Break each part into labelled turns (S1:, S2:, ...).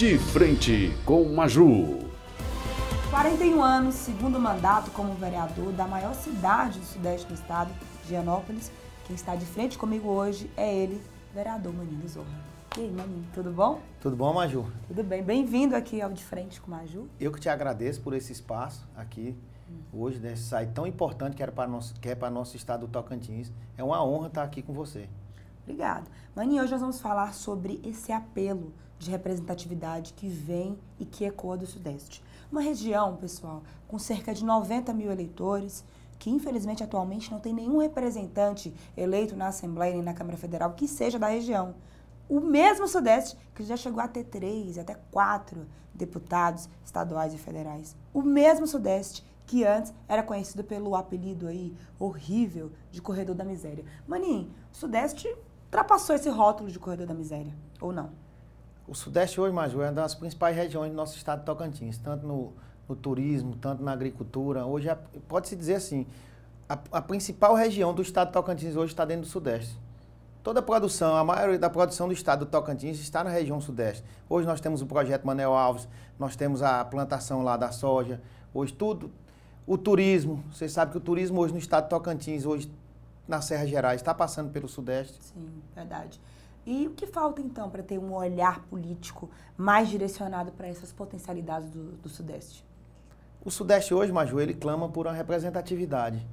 S1: De frente com Maju.
S2: 41 anos, segundo mandato como vereador da maior cidade do sudeste do estado, Gianópolis. Quem está de frente comigo hoje é ele, vereador Maninho Zorra. E aí, Maninho, tudo bom?
S3: Tudo bom, Maju?
S2: Tudo bem. Bem-vindo aqui ao De Frente com Maju.
S3: Eu que te agradeço por esse espaço aqui hoje, nesse site tão importante que, era para nosso, que é para nosso estado do Tocantins. É uma honra estar aqui com você.
S2: Obrigada. Maninho, hoje nós vamos falar sobre esse apelo de representatividade que vem e que ecoa do Sudeste. Uma região, pessoal, com cerca de 90 mil eleitores, que infelizmente atualmente não tem nenhum representante eleito na Assembleia nem na Câmara Federal que seja da região. O mesmo Sudeste, que já chegou a ter três, até quatro deputados estaduais e federais. O mesmo Sudeste, que antes era conhecido pelo apelido aí horrível de Corredor da Miséria. Maninho, o Sudeste ultrapassou esse rótulo de Corredor da Miséria, ou não?
S3: O Sudeste hoje, Maju, é uma das principais regiões do nosso estado de Tocantins, tanto no, no turismo, tanto na agricultura. Hoje, pode-se dizer assim, a, a, principal região do estado de Tocantins hoje está dentro do Sudeste. Toda a produção, a maioria da produção do estado do Tocantins está na região Sudeste. Hoje nós temos o projeto Manel Alves, nós temos a plantação lá da soja, hoje tudo. O turismo, você sabe que o turismo hoje no estado de Tocantins, hoje na Serra Gerais, está passando pelo Sudeste.
S2: Sim, verdade. E o que falta então para ter um olhar político mais direcionado para essas potencialidades do, do, Sudeste?
S3: O Sudeste hoje, Maju, ele clama por uma representatividade.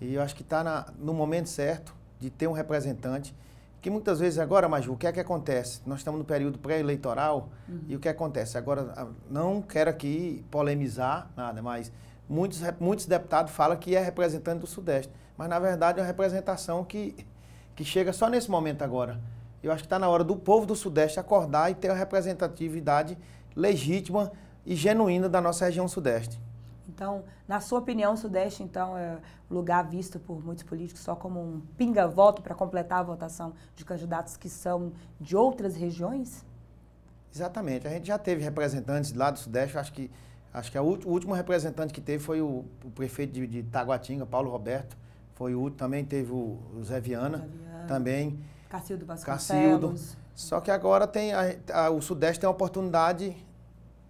S3: E eu acho que está no momento certo de ter um representante. Que muitas vezes agora, Maju, o que é que acontece? Nós estamos no período pré-eleitoral uhum. e o que acontece? Agora, não quero aqui polemizar nada, mas muitos, muitos deputados falam que é representante do Sudeste. Mas, na verdade, é uma representação que, que chega só nesse momento agora. Eu acho que está na hora do povo do Sudeste acordar e ter uma representatividade legítima e genuína da nossa região Sudeste.
S2: Então, na sua opinião, o Sudeste, então, é lugar visto por muitos políticos só como um pinga-voto para completar a votação de candidatos que são de outras regiões?
S3: Exatamente. A gente já teve representantes lá do Sudeste, acho que, acho que o último representante que teve foi o, o prefeito de, de Taguatinga, Paulo Roberto. Foi o último, também teve o, o Zé Viana, Zé Viana. também.
S2: Cacildo Vasconcelos.
S3: Cacildo. Só que agora tem a, a, o Sudeste tem a oportunidade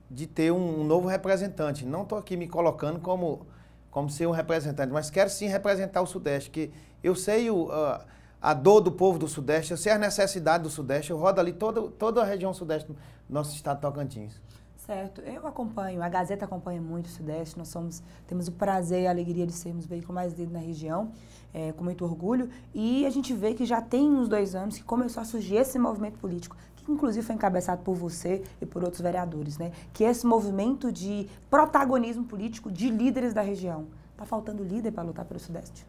S3: de ter um, um novo representante. Não estou aqui me colocando como, como ser um representante, mas quero sim representar o Sudeste, que eu sei o, a, a dor do povo do Sudeste, eu sei a necessidade do Sudeste, eu rodo ali toda, toda a região Sudeste do nosso estado de Tocantins.
S2: Certo, eu acompanho, a Gazeta acompanha muito o Sudeste, nós somos, temos o prazer e a alegria de sermos o veículo mais lido na região, é, com muito orgulho, e a gente vê que já tem uns dois anos que começou a surgir esse movimento político, que inclusive foi encabeçado por você e por outros vereadores, né? que é esse movimento de protagonismo político de líderes da região. Está faltando líder para lutar pelo Sudeste?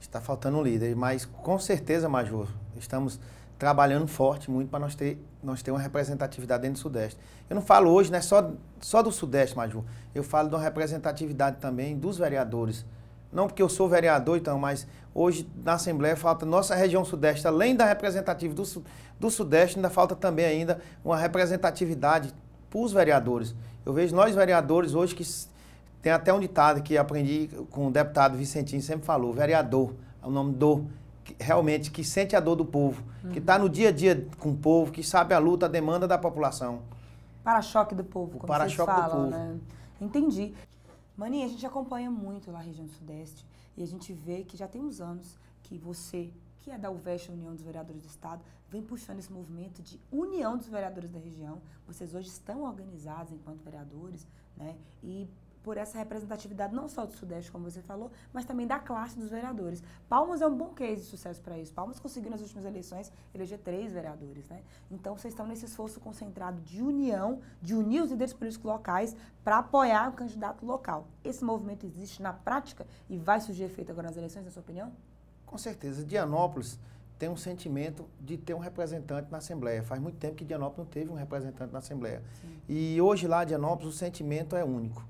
S3: Está faltando líder, mas com certeza, Major, estamos trabalhando forte muito para nós ter, nós ter uma representatividade dentro do Sudeste. Eu não falo hoje, né, só, só do Sudeste, Maju. Eu falo de uma representatividade também dos vereadores. Não porque eu sou vereador, então, mas hoje na Assembleia falta nossa região Sudeste, além da representatividade do, do Sudeste, ainda falta também ainda uma representatividade para os vereadores. Eu vejo nós vereadores hoje que tem até um ditado que aprendi com o deputado Vicentinho, sempre falou, vereador, é o nome do realmente que sente a dor do povo, uhum. que está no dia a dia com o povo, que sabe a luta, a demanda da população.
S2: Para-choque do povo, como para-choque do povo. Né? Entendi. Maninha, a gente acompanha muito lá a região sudeste e a gente vê que já tem uns anos que você, que é da UVEST, União dos Vereadores do Estado, vem puxando esse movimento de união dos vereadores da região. Vocês hoje estão organizados enquanto vereadores, né? E por essa representatividade não só do Sudeste, como você falou, mas também da classe dos vereadores. Palmas é um bom case de sucesso para isso. Palmas conseguiu nas últimas eleições eleger três vereadores, né? Então vocês estão nesse esforço concentrado de união, de unir os líderes políticos locais para apoiar o candidato local. Esse movimento existe na prática e vai surgir efeito agora nas eleições, na sua opinião?
S3: Com certeza. Dianópolis tem um sentimento de ter um representante na Assembleia. Faz muito tempo que Dianópolis não teve um representante na Assembleia. Sim. E hoje lá, Dianópolis, o sentimento é único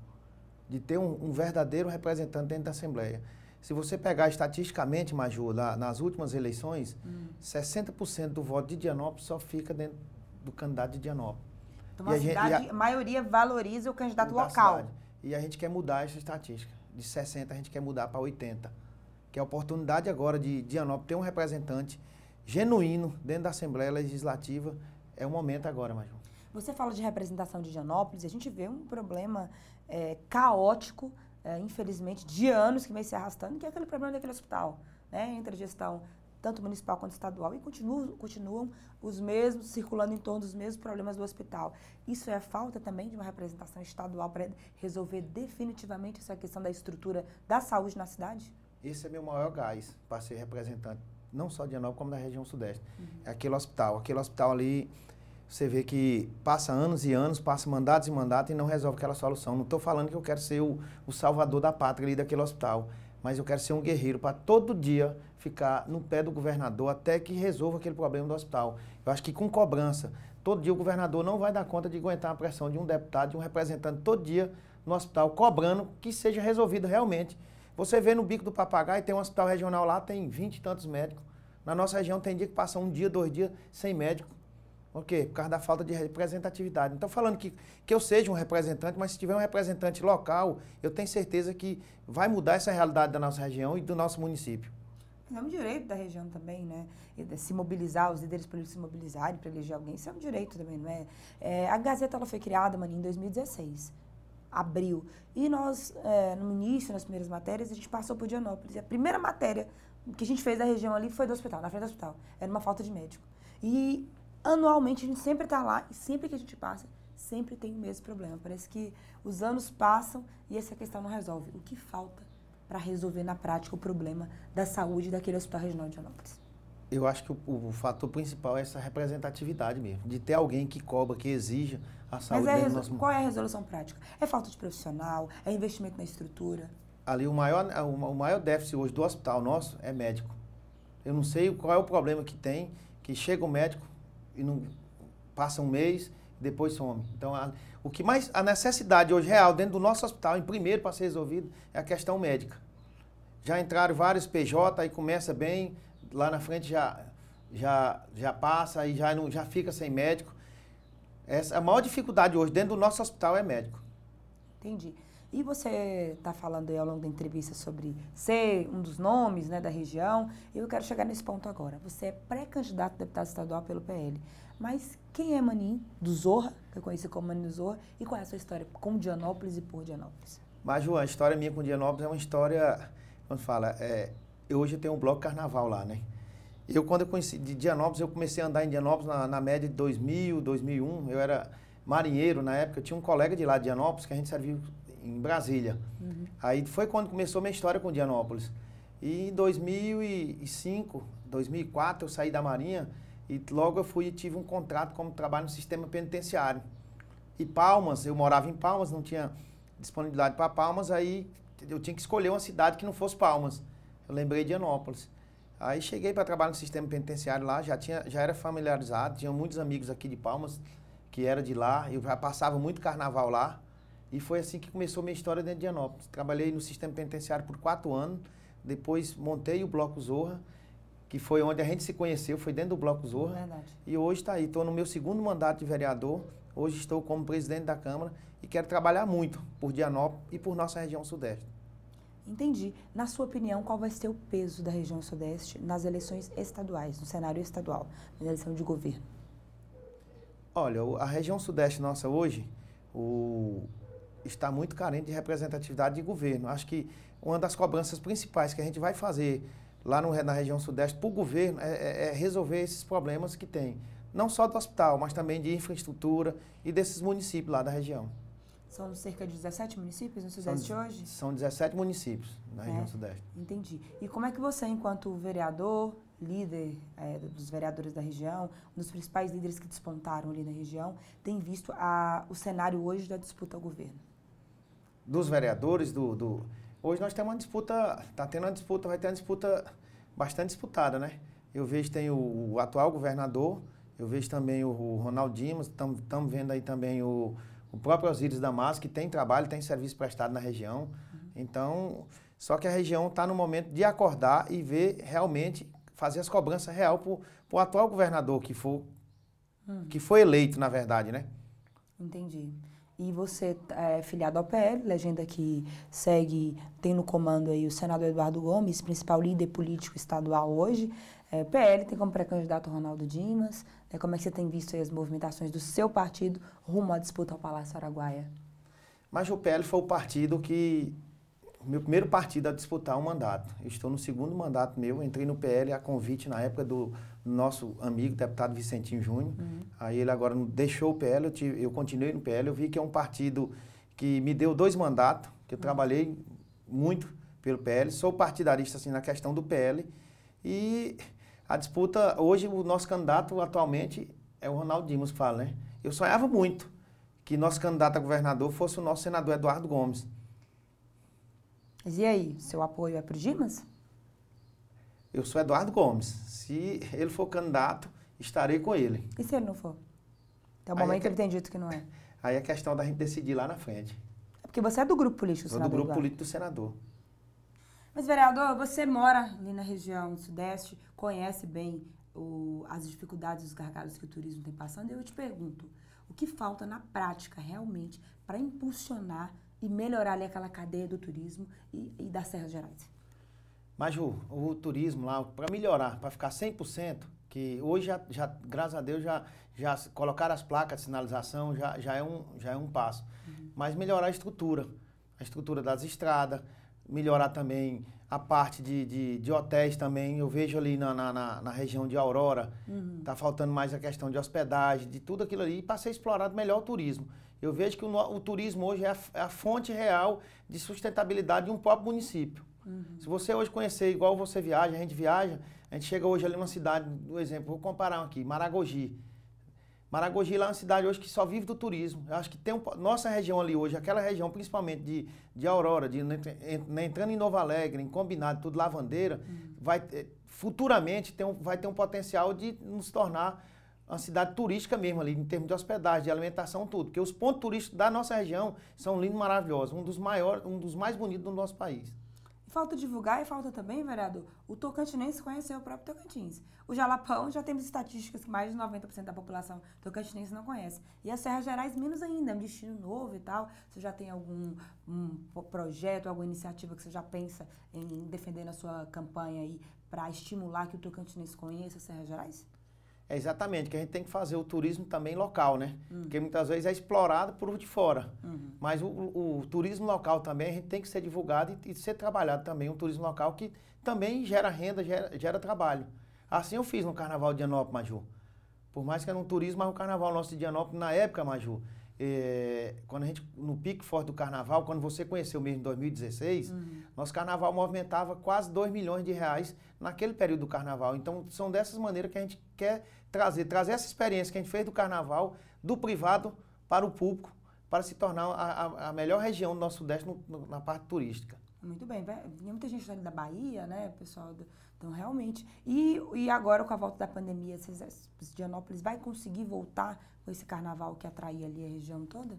S3: de ter um, um, verdadeiro representante dentro da Assembleia. Se você pegar estatisticamente, Maju, lá, nas últimas eleições, hum. 60% do voto de Dianópolis só fica dentro do candidato de Dianópolis.
S2: Então, a, cidade, a, a, maioria valoriza o candidato local.
S3: Cidade. E a gente quer mudar essa estatística. De 60% a gente quer mudar para 80%. Que é a oportunidade agora de Dianópolis ter um representante genuíno dentro da Assembleia Legislativa. É o momento agora, Maju.
S2: Você fala de representação de Higienópolis, a gente vê um problema é, caótico, é, infelizmente, de anos que vem se arrastando, que é aquele problema daquele hospital, né? Entre a gestão tanto municipal quanto estadual, e continuam, continuam os mesmos, circulando em torno dos mesmos problemas do hospital. Isso é falta também de uma representação estadual para resolver definitivamente essa questão da estrutura da saúde na cidade?
S3: Esse é meu maior gás para ser representante, não só de Anópolis, como da região sudeste. Uhum. É aquele hospital. Aquele hospital ali, você vê que passa anos e anos, passa mandatos e mandatos e não resolve aquela solução. Não estou falando que eu quero ser o, o salvador da pátria ali daquele hospital, mas eu quero ser um guerreiro para todo dia ficar no pé do governador até que resolva aquele problema do hospital. Eu acho que com cobrança, todo dia o governador não vai dar conta de aguentar a pressão de um deputado, de um representante todo dia no hospital, cobrando que seja resolvido realmente. Você vê no Bico do Papagaio, tem um hospital regional lá, tem vinte e tantos médicos. Na nossa região tem dia que passa um dia, dois dias sem médico. Por quê? Por causa da falta de representatividade. Estou falando que, que eu seja um representante, mas se tiver um representante local, eu tenho certeza que vai mudar essa realidade da nossa região e do nosso município.
S2: É um direito da região também, né? Se mobilizar, os líderes políticos se mobilizarem para eleger alguém, isso é um direito também, não é? é a Gazeta ela foi criada, mano, em 2016, abril. E nós, é, no início, nas primeiras matérias, a gente passou por Dianópolis. E a primeira matéria que a gente fez da região ali foi do hospital, na frente do hospital. Era uma falta de médico. E anualmente a gente sempre está lá e sempre que a gente passa, sempre tem o mesmo problema. Parece que os anos passam e essa questão não resolve. O que falta para resolver na prática o problema da saúde daquele hospital regional de Anópolis?
S3: Eu acho que o, o, fator principal é essa representatividade mesmo, de ter alguém que cobra, que exija a saúde
S2: Mas
S3: é
S2: nosso... qual é a resolução prática? É falta de profissional? É investimento na estrutura?
S3: Ali o maior, o maior déficit hoje do hospital nosso é médico. Eu não sei qual é o problema que tem, que chega o médico e não passa um mês, depois some. Então, a, o que mais a necessidade hoje real dentro do nosso hospital, em primeiro para ser resolvido, é a questão médica. Já entraram vários PJ, aí começa bem, lá na frente já já já passa e já não já fica sem médico. Essa a maior dificuldade hoje dentro do nosso hospital é médico.
S2: Entendi. E você está falando aí ao longo da entrevista sobre ser um dos nomes né, da região. Eu quero chegar nesse ponto agora. Você é pré-candidato a deputado estadual pelo PL. Mas quem é Manin do Zorra, que eu conheci como Manin do Zorra, e qual é a sua história com Dianópolis e por Dianópolis?
S3: Mas, João, a história minha com Dianópolis é uma história, quando fala, é, eu hoje tenho um bloco carnaval lá, né? Eu, quando eu conheci de Dianópolis, eu comecei a andar em Dianópolis na, na média de 2000, 2001. Eu era marinheiro na época, eu tinha um colega de lá de Dianópolis que a gente serviu em Brasília. Uhum. Aí foi quando começou a minha história com Dianópolis. E em 2005, 2004, eu saí da Marinha e logo eu fui e tive um contrato como trabalho no sistema penitenciário. E Palmas, eu morava em Palmas, não tinha disponibilidade para Palmas, aí eu tinha que escolher uma cidade que não fosse Palmas. Eu lembrei de Anópolis. Aí cheguei para trabalhar no sistema penitenciário lá, já tinha, já era familiarizado, tinha muitos amigos aqui de Palmas que era de lá, eu já passava muito carnaval lá. E foi assim que começou minha história dentro de Anópolis. Trabalhei no sistema penitenciário por quatro anos, depois montei o Bloco Zorra que foi onde a gente se conheceu, foi dentro do Bloco Zorra. Verdade. E hoje está aí, estou no meu segundo mandato de vereador, hoje estou como presidente da Câmara e quero trabalhar muito por Dianópolis e por nossa região sudeste.
S2: Entendi. Na sua opinião, qual vai ser o peso da região sudeste nas eleições estaduais, no cenário estadual, na eleição de governo?
S3: Olha, a região sudeste nossa hoje o, está muito carente de representatividade de governo. Acho que uma das cobranças principais que a gente vai fazer lá no, na região sudeste para o governo é, é, é, resolver esses problemas que tem. Não só do hospital, mas também de infraestrutura e desses municípios lá da região.
S2: São cerca de 17 municípios no Sudeste
S3: são,
S2: hoje?
S3: São 17 municípios na região é, Sudeste.
S2: Entendi. E como é que você, enquanto vereador, líder é, dos vereadores da região, um dos principais líderes que despontaram ali na região, tem visto a, o cenário hoje da disputa ao governo?
S3: Dos vereadores, do, do Hoje nós temos uma disputa, está tendo uma disputa, vai ter uma disputa bastante disputada, né? Eu vejo tem o, o atual governador, eu vejo também o, o Dimas, estamos vendo aí também o, o próprio Osíris Damasco, que tem trabalho, tem serviço prestado na região. Uhum. Então, só que a região está no momento de acordar e ver realmente, fazer as cobranças real para o atual governador que, for, uhum. que foi eleito, na verdade, né?
S2: Entendi. E você é filiado ao PL, legenda que segue, tem no comando aí o senador Eduardo Gomes, principal líder político estadual hoje. É, PL tem como pré-candidato Ronaldo Dimas. É, como é que você tem visto as movimentações do seu partido rumo à disputa ao Palácio Araguaia?
S3: Mas o PL foi o partido que meu primeiro partido a disputar um mandato. Eu estou no segundo mandato meu, entrei no PL a convite na época do nosso amigo, deputado Vicentinho Júnior. Uhum. Aí ele agora deixou o PL, eu, tive, eu, continuei no PL, eu vi que é um partido que me deu dois mandatos, que eu uhum. trabalhei muito pelo PL, sou partidarista assim na questão do PL e a disputa, hoje o nosso candidato atualmente é o Ronaldo Dimas que fala, né? Eu sonhava muito que nosso candidato a governador fosse o nosso senador Eduardo Gomes.
S2: Mas e aí, seu apoio é para o Dimas?
S3: Eu sou Eduardo Gomes. Se ele for candidato, estarei com ele.
S2: E se ele não for? Até o aí momento é, ele tem dito que não é.
S3: Aí é questão da gente decidir lá na frente.
S2: É porque você é do grupo político do
S3: senador. do grupo Eduardo. político do senador.
S2: Mas, vereador, você mora ali na região sudeste, conhece bem o, as dificuldades e os gargalos que o turismo tem passando. E eu te pergunto, o que falta na prática realmente para impulsionar e melhorar ali aquela cadeia do turismo e, e das Serras Gerais?
S3: Mas, Ju, o turismo lá, para melhorar, para ficar 100%, que hoje, já, já, graças a Deus, já, já colocar as placas de sinalização já, já, é, um, já é um passo. Uhum. Mas melhorar a estrutura, a estrutura das estradas, melhorar também a parte de, de, de, hotéis também. Eu vejo ali na, na, na região de Aurora, uhum. tá faltando mais a questão de hospedagem, de tudo aquilo ali, para ser explorado melhor o turismo. Eu vejo que o, o turismo hoje é a, é a, fonte real de sustentabilidade de um próprio município. Uhum. Se você hoje conhecer, igual você viaja, a gente viaja, a gente chega hoje ali numa cidade, do exemplo, vou comparar aqui, Maragogi. Maragogi lá é uma cidade hoje que só vive do turismo. Eu acho que tem um, nossa região ali hoje, aquela região principalmente de, de Aurora, de, entrando em Nova Alegre, em Combinado, tudo Lavandeira, uhum. vai futuramente tem um, vai ter um potencial de nos tornar uma cidade turística mesmo ali, em termos de hospedagem, de alimentação, tudo. Porque os pontos turísticos da nossa região são lindos, maravilhosos, um dos maiores, um dos mais bonitos do nosso país.
S2: Falta divulgar e falta também, vereador, o tocantinense conhecer o próprio Tocantins. O Jalapão já temos estatísticas que mais de 90% da população tocantinense não conhece. E as Serras Gerais menos ainda, é um destino novo e tal. Você já tem algum um projeto, alguma iniciativa que você já pensa em defender na sua campanha aí para estimular que o tocantinense conheça as Serras Gerais?
S3: É exatamente, que a gente tem que fazer o turismo também local, né? Uhum. Porque muitas vezes é explorado por de fora. Uhum. Mas o, o, o, turismo local também, a gente tem que ser divulgado e, e, ser trabalhado também. Um turismo local que também gera renda, gera, gera trabalho. Assim eu fiz no Carnaval de Dianópolis, Maju. Por mais que era um turismo, mas o Carnaval nosso de Dianópolis, na época, Maju, é, quando a gente, no pico forte do carnaval, quando você conheceu mesmo em 2016, uhum. nosso carnaval movimentava quase 2 milhões de reais naquele período do carnaval. Então, são dessas maneiras que a gente quer trazer, trazer essa experiência que a gente fez do carnaval, do privado para o público, para se tornar a, a, melhor região do nosso Sudeste no, no, na parte turística.
S2: Muito bem. Vinha muita gente da Bahia, né, pessoal? Do, então, realmente. E, e agora, com a volta da pandemia, Dianópolis vai conseguir voltar com esse carnaval que atraía ali a região toda?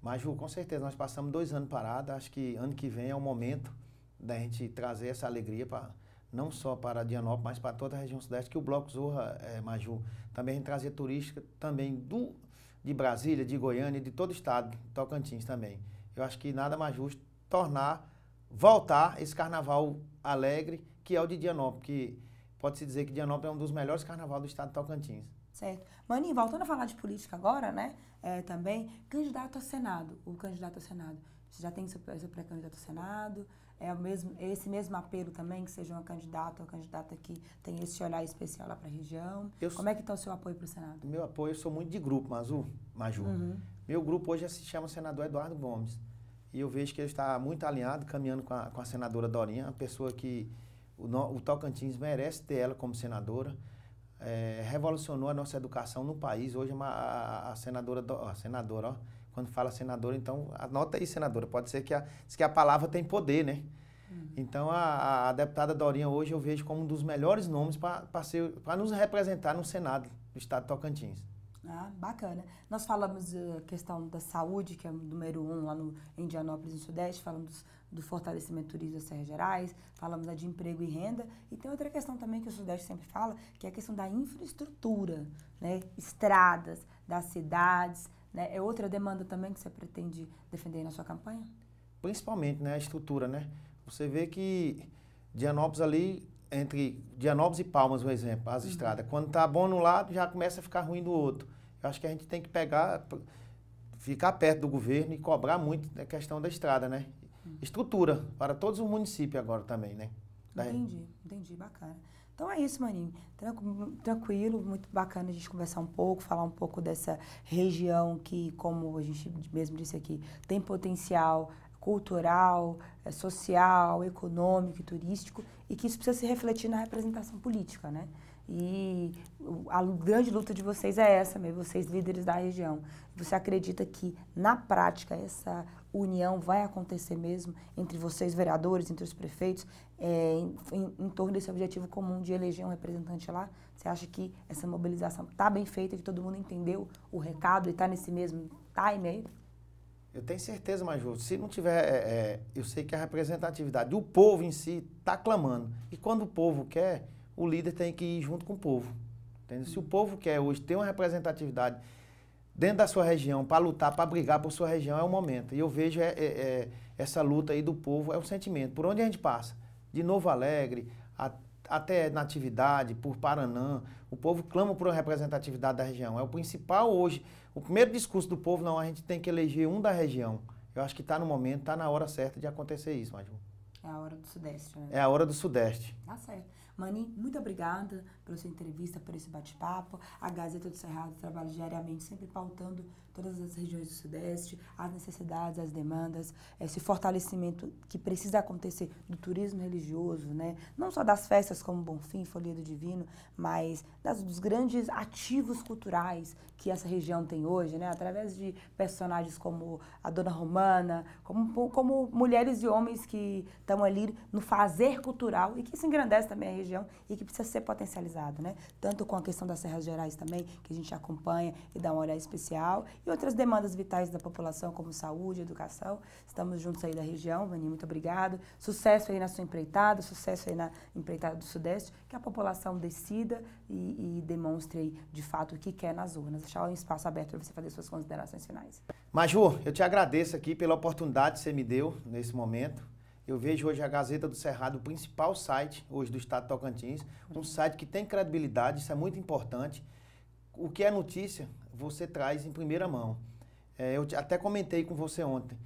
S3: Mas, Ju, com certeza, nós passamos dois anos parados. Acho que ano que vem é o momento da gente trazer essa alegria para não só para Dianópolis, mas para toda a região sudeste, que o Bloco Zorra, é, Maju, também a gente trazer turística também do, de Brasília, de Goiânia, de todo o estado, Tocantins também. Eu acho que nada mais justo tornar, voltar esse carnaval alegre que é o de Dianópolis, que pode-se dizer que Dianópolis é um dos melhores carnavais do estado de Tocantins.
S2: Certo. Maninho, voltando a falar de política agora, né? É, também, candidato a Senado, o candidato a Senado. Você já tem seu, seu pré-candidato a Senado? É o mesmo, esse mesmo apelo também, que seja uma candidata ou candidata que tem esse olhar especial lá para a região? Eu Como é que está o seu apoio para o Senado?
S3: Meu apoio, eu sou muito de grupo, Mazu, Maju. Uhum. Meu grupo hoje se chama senador Eduardo Gomes. E eu vejo que ele está muito alinhado, caminhando com a, com a senadora Dorinha, uma pessoa que o, o Tocantins merece ter ela como senadora. É, revolucionou a nossa educação no país. Hoje a, a, a senadora, a senadora, ó, quando fala senadora, então anota aí, senadora. Pode ser que a, que a palavra tem poder, né? Uhum. Então a, a, deputada Dorinha hoje eu vejo como um dos melhores nomes para nos representar no Senado do Estado de Tocantins.
S2: Ah, bacana. Nós falamos da questão da saúde, que é o número um lá no Indianópolis, no Sudeste, falamos do fortalecimento turismo das Serras Gerais, falamos de emprego e renda, e tem outra questão também que o Sudeste sempre fala, que é a questão da infraestrutura, né? estradas das cidades, Né? É outra demanda também que você pretende defender na sua campanha?
S3: Principalmente, né? A estrutura, né? Você vê que Dianópolis ali, entre Dianópolis e Palmas, por exemplo, as uhum. estradas, quando tá bom no lado, já começa a ficar ruim do outro. Eu acho que a gente tem que pegar, ficar perto do governo e cobrar muito a questão da estrada, né? Uhum. Estrutura para todos os municípios agora também, né?
S2: Entendi, entendi, bacana. Então é isso, Maninho. Tranquilo, muito bacana a gente conversar um pouco, falar um pouco dessa região que, como a gente mesmo disse aqui, tem potencial cultural, eh, social, econômico e turístico e que isso precisa se refletir na representação política, né? E a grande luta de vocês é essa mesmo, vocês líderes da região. Você acredita que, na prática, essa união vai acontecer mesmo entre vocês, vereadores, entre os prefeitos, é, em, em, em, torno desse objetivo comum de eleger um representante lá? Você acha que essa mobilização está bem feita, que todo mundo entendeu o recado e está nesse mesmo time aí?
S3: Eu tenho certeza, Major. Se não tiver, é, é, eu sei que a representatividade do povo em si está clamando. E quando o povo quer, o líder tem que ir junto com o povo. Se o povo quer hoje ter uma representatividade dentro da sua região para lutar, para brigar por sua região, é o momento. E eu vejo é, é, é, essa luta aí do povo, é um sentimento. Por onde a gente passa, de Novo Alegre, a, até Natividade, por Paranã, o povo clama por uma representatividade da região. É o principal hoje. O primeiro discurso do povo, não, a gente tem que eleger um da região. Eu acho que está no momento, está na hora certa de acontecer isso, Maju.
S2: É a hora do Sudeste, né?
S3: É a hora do Sudeste.
S2: Tá certo. Mani, muito obrigada pela sua entrevista, por esse bate-papo. A Gazeta do Cerrado trabalha diariamente, sempre pautando todas as regiões do Sudeste, as necessidades, as demandas, esse fortalecimento que precisa acontecer do turismo religioso, né? não só das festas como Bonfim, Folia Divino, mas das, dos grandes ativos culturais que essa região tem hoje, né? através de personagens como a Dona Romana, como, como mulheres e homens que estão ali no fazer cultural e que se engrandece também a região e que precisa ser potencializado, né? tanto com a questão das Serras Gerais também, que a gente acompanha e dá uma olhada especial, e outras demandas vitais da população, como saúde, educação. Estamos juntos aí da região, Vani, muito obrigado. Sucesso aí na sua empreitada, sucesso aí na empreitada do Sudeste, que a população decida e, e demonstre aí, de fato o que quer nas urnas. Deixar um espaço aberto para você fazer suas considerações finais.
S3: Maju, eu te agradeço aqui pela oportunidade que você me deu nesse momento. Eu vejo hoje a Gazeta do Cerrado, o principal site hoje do Estado de Tocantins, um site que tem credibilidade, isso é muito importante. O que é notícia, você traz em primeira mão. É, eu até comentei com você ontem.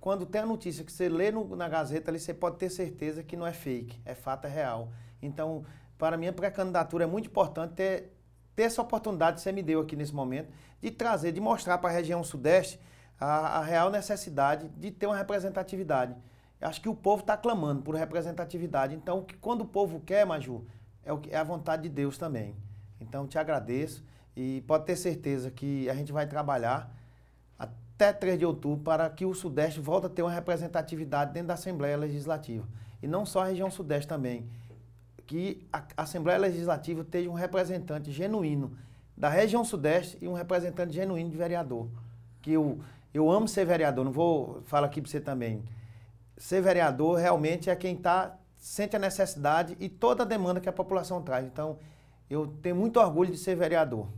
S3: Quando tem a notícia que você lê no, na Gazeta, ali, você pode ter certeza que não é fake, é fato, é real. Então, para mim, a pré-candidatura é muito importante ter, ter essa oportunidade que você me deu aqui nesse momento, de trazer, de mostrar para a região sudeste a, a, real necessidade de ter uma representatividade. Acho que o povo está clamando por representatividade. Então, quando o povo quer, Maju, é, o, é a vontade de Deus também. Então, te agradeço. E pode ter certeza que a gente vai trabalhar até 3 de outubro para que o Sudeste volte a ter uma representatividade dentro da Assembleia Legislativa. E não só a região Sudeste também. Que a Assembleia Legislativa esteja um representante genuíno da região Sudeste e um representante genuíno de vereador. Que eu, eu amo ser vereador, não vou falar aqui para você também. Ser vereador realmente é quem tá, sente a necessidade e toda a demanda que a população traz. Então, eu tenho muito orgulho de ser vereador.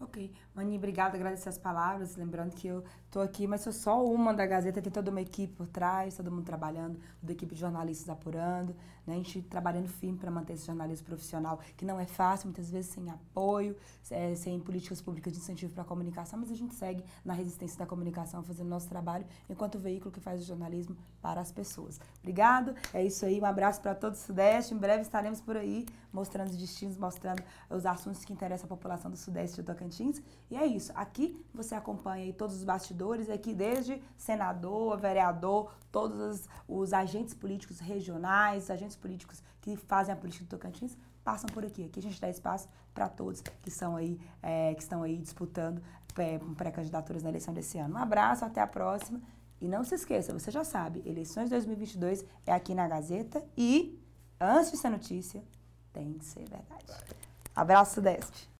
S2: Ok. Mani, obrigada, agradecer as palavras. Lembrando que eu estou aqui, mas sou só uma da Gazeta, tem toda uma equipe por trás, todo mundo trabalhando, toda a equipe de jornalistas apurando, né? a gente trabalhando firme para manter esse jornalismo profissional, que não é fácil, muitas vezes sem apoio, é, sem políticas públicas de incentivo para a comunicação, mas a gente segue na resistência da comunicação, fazendo nosso trabalho, enquanto veículo que faz o jornalismo para as pessoas. Obrigado, é isso aí, um abraço para todo o Sudeste, em breve estaremos por aí mostrando os destinos, mostrando os assuntos que interessam a população do Sudeste do Tocantins. E é isso. Aqui você acompanha todos os bastidores, aqui desde senador, vereador, todos os, os agentes políticos regionais, agentes políticos que fazem a política do Tocantins, passam por aqui. Aqui a gente dá espaço para todos que são aí, é, que estão aí disputando é, pré-candidaturas na eleição desse ano. Um abraço, até a próxima. E não se esqueça, você já sabe, eleições 2022 é aqui na Gazeta e, antes de ser notícia, tem que ser verdade. Abraço, Sudeste.